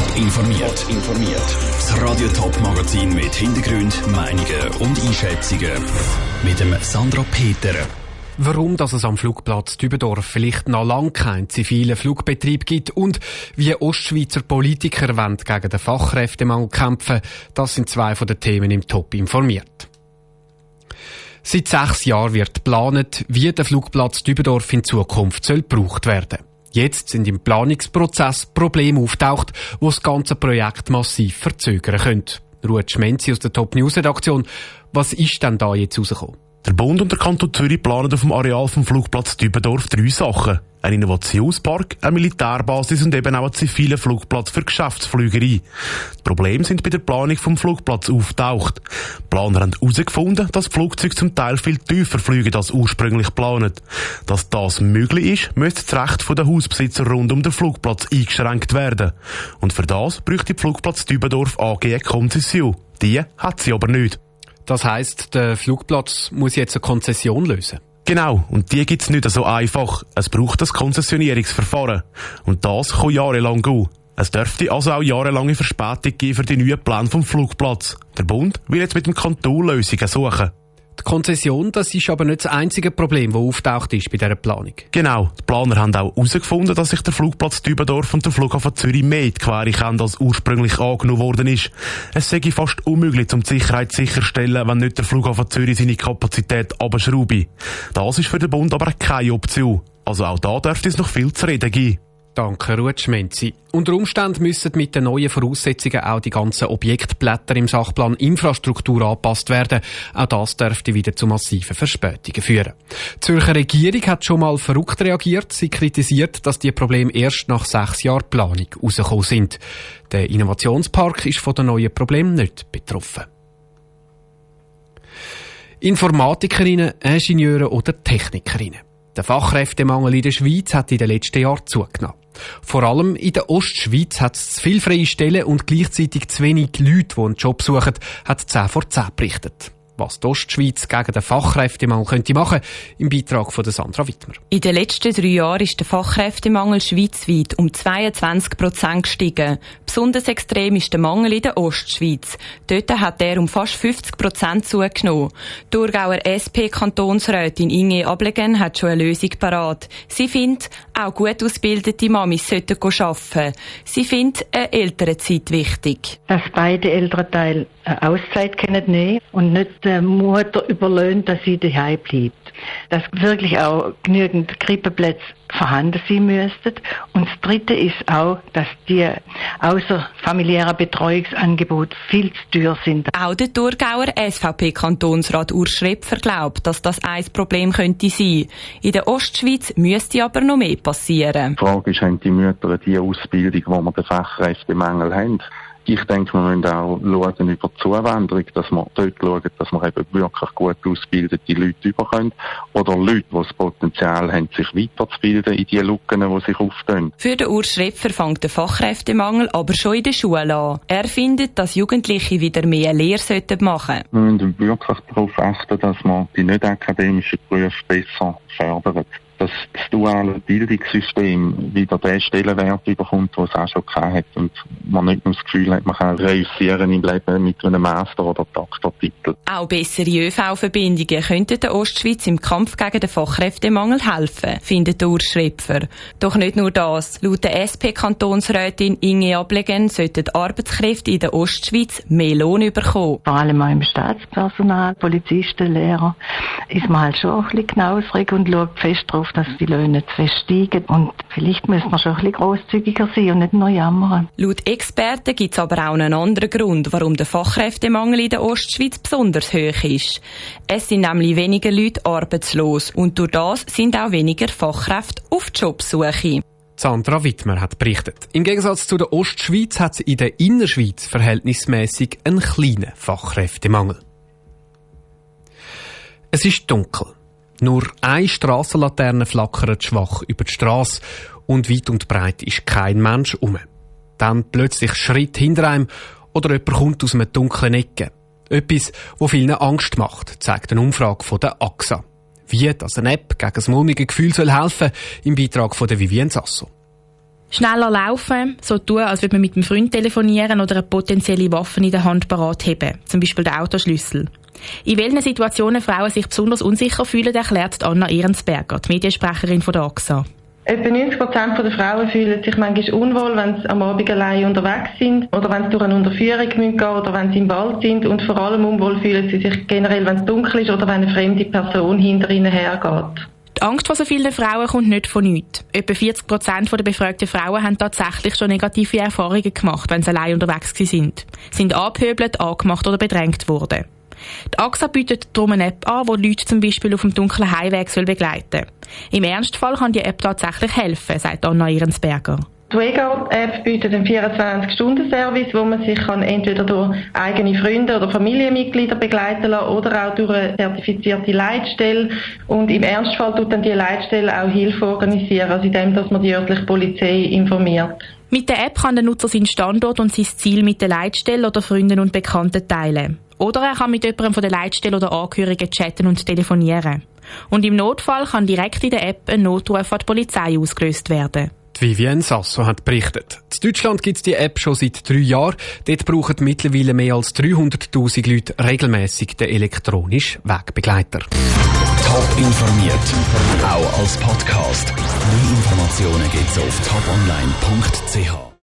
Top informiert. informiert. Das Radio Top Magazin mit Hintergrund, Meinungen und Einschätzungen mit dem Sandra Peter. Warum dass es am Flugplatz Dübendorf vielleicht noch lange keinen zivilen Flugbetrieb gibt und wie Ostschweizer Politiker wollen gegen den Fachkräftemangel kämpfen, das sind zwei von den Themen im Top informiert. Seit sechs Jahren wird geplant, wie der Flugplatz Dübendorf in Zukunft soll gebraucht werden. Jetzt sind im Planungsprozess Probleme auftaucht, wo das ganze Projekt massiv verzögern könnte. Ruth Schmenzi aus der Top News Redaktion. Was ist denn da jetzt rausgekommen? Der Bund und der Kanton Zürich planen auf dem Areal vom Flugplatz Dübendorf drei Sachen. Ein Innovationspark, eine Militärbasis und eben auch einen zivilen Flugplatz für Geschäftsflügerei. Die Probleme sind bei der Planung vom Flugplatz auftaucht. Die Planer haben herausgefunden, dass Flugzeuge zum Teil viel tiefer fliegen als ursprünglich geplant. Dass das möglich ist, müsste das Recht der Hausbesitzer rund um den Flugplatz eingeschränkt werden. Und für das bräuchte die Flugplatz Dübendorf AG eine Konzession. Die hat sie aber nicht. Das heißt, der Flugplatz muss jetzt eine Konzession lösen. Genau, und die gibt's nicht so einfach. Es braucht das Konzessionierungsverfahren. Und das kann jahrelang gehen. Es dürfte also auch jahrelange Verspätung geben für die neuen Pläne vom Flugplatz. Der Bund will jetzt mit dem Kanton Lösungen suchen. Die Konzession, das ist aber nicht das einzige Problem, das auftaucht ist bei dieser Planung. Genau. Die Planer haben auch herausgefunden, dass sich der Flugplatz Dübendorf und der Flughafen Zürich mehr in die Quere kennen, als ursprünglich angenommen worden ist. Es sei fast unmöglich, um die Sicherheit sicherstellen, wenn nicht der Flughafen Zürich seine Kapazität abschraube. Das ist für den Bund aber keine Option. Also auch da dürfte es noch viel zu reden geben. Danke, Ruth Schmenzi. Unter Umständen müssen mit den neuen Voraussetzungen auch die ganzen Objektblätter im Sachplan Infrastruktur angepasst werden. Auch das dürfte wieder zu massiven Verspätungen führen. Die Zürcher Regierung hat schon mal verrückt reagiert. Sie kritisiert, dass die Probleme erst nach sechs Jahren Planung rausgekommen sind. Der Innovationspark ist von den neuen Problemen nicht betroffen. Informatikerinnen, Ingenieure oder Technikerinnen. Der Fachkräftemangel in der Schweiz hat in den letzten Jahren zugenommen. Vor allem in der Ostschweiz hat es zu viele freie Stellen und gleichzeitig zu wenig Leute, die einen Job suchen, hat 10 vor 10 berichtet was die Ostschweiz gegen den Fachkräftemangel könnte machen im Beitrag von Sandra Wittmer. In den letzten drei Jahren ist der Fachkräftemangel schweizweit um 22 Prozent gestiegen. Besonders extrem ist der Mangel in der Ostschweiz. Dort hat er um fast 50 Prozent zugenommen. Die Thurgauer SP-Kantonsrätin Inge Ablegen hat schon eine Lösung parat. Sie findet, auch gut ausgebildete Mamis sollten arbeiten. Sie findet eine Elternzeit wichtig. Dass beide Elternteile eine Auszeit können nehmen und nicht der Mutter überlöhnt, dass sie daheim bleibt. Dass wirklich auch genügend Krippeplätze vorhanden sein müssten. Und das Dritte ist auch, dass die außerfamiliären Betreuungsangebote viel zu teuer sind. Auch der Thurgauer SVP-Kantonsrat Urs Schrepfer glaubt, dass das ein Problem könnte sein. In der Ostschweiz müsste aber noch mehr passieren. Die Frage ist, haben die Mütter die Ausbildung, wo wir den Fachkräftemangel haben? Ich denke, wir müssen auch schauen über die Zuwanderung, dass wir dort schauen, dass wir eben wirklich gut ausgebildete Leute überkommen oder Leute, die das Potenzial haben, sich weiterzubilden in die Lücken, die sich auftun. Für den Urs Schrepfer fängt der Fachkräftemangel aber schon in der Schule an. Er findet, dass Jugendliche wieder mehr Lehre sollten machen. Wir müssen wirklich darauf achten, dass man die nicht akademischen Berufe besser fördern das duale Bildungssystem wieder den Stellenwert überkommt, den es auch schon hat und man nicht nur das Gefühl hat, man kann reüssieren im Leben mit einem Master- oder Doktortitel. Auch bessere ÖV-Verbindungen könnten der Ostschweiz im Kampf gegen den Fachkräftemangel helfen, findet Urs Schrepfer. Doch nicht nur das. Laut der SP-Kantonsrätin Inge Ablegen sollten die Arbeitskräfte in der Ostschweiz mehr Lohn bekommen. Vor allem auch im Staatspersonal, Polizisten, Lehrer, ist man halt schon ein bisschen knausrig und schaut fest darauf, dass die Löhne zu steigen. Und vielleicht müssen wir schon ein bisschen grosszügiger sein und nicht nur jammern. Laut Experten gibt es aber auch einen anderen Grund, warum der Fachkräftemangel in der Ostschweiz besonders hoch ist. Es sind nämlich weniger Leute arbeitslos und durch das sind auch weniger Fachkräfte auf Jobsuche. Sandra Wittmer hat berichtet. Im Gegensatz zu der Ostschweiz hat es in der Innerschweiz verhältnismäßig einen kleinen Fachkräftemangel. Es ist dunkel. Nur eine Strassenlaterne flackert schwach über die Straße und weit und breit ist kein Mensch um. Dann plötzlich Schritt hinter einem oder jemand kommt aus einem dunklen Ecke. Etwas, wo vielen Angst macht, zeigt eine Umfrage von der AXA. Wie das eine App gegen das mulmige Gefühl soll helfen, im Beitrag von der Vivien Sasso. Schneller laufen, so tun, als würde man mit einem Freund telefonieren oder eine potenzielle Waffe in der Hand parat haben, zum Beispiel den Autoschlüssel. In welchen Situationen Frauen sich besonders unsicher fühlen, erklärt Anna Ehrensberger, die Mediensprecherin von der AXA. Etwa 90 Prozent der Frauen fühlen sich manchmal unwohl, wenn sie am Abend allein unterwegs sind oder wenn sie durch eine Unterführung gehen oder wenn sie im Wald sind und vor allem unwohl fühlen sie sich generell, wenn es dunkel ist oder wenn eine fremde Person hinter ihnen hergeht. Die Angst vor so vielen Frauen kommt nicht von nichts. Etwa 40 Prozent der befragten Frauen haben tatsächlich schon negative Erfahrungen gemacht, wenn sie allein unterwegs sind. Sind abhöbelt, angemacht oder bedrängt worden. Die AXA bietet darum eine App an, die Leute zum Beispiel auf dem dunklen Heimweg begleiten soll. Im Ernstfall kann die App tatsächlich helfen, sagt Anna Ehrensberger. Die Wegard-App bietet einen 24-Stunden-Service, wo man sich kann entweder durch eigene Freunde oder Familienmitglieder begleiten lassen oder auch durch eine zertifizierte Leitstelle. Und im Ernstfall tut dann die Leitstelle auch Hilfe organisieren, also indem dass man die örtliche Polizei informiert. Mit der App kann der Nutzer seinen Standort und sein Ziel mit der Leitstelle oder Freunden und Bekannten teilen. Oder er kann mit jemandem von der Leitstelle oder Angehörigen chatten und telefonieren. Und im Notfall kann direkt in der App ein Notruf an die Polizei ausgelöst werden. Vivienne Sasso hat berichtet. In Deutschland gibt es die App schon seit drei Jahren. Dort brauchen mittlerweile mehr als 300.000 Leute regelmäßig den elektronischen Wegbegleiter. Top informiert, auch als Podcast. Mehr Informationen gibt es auf toponline.ch.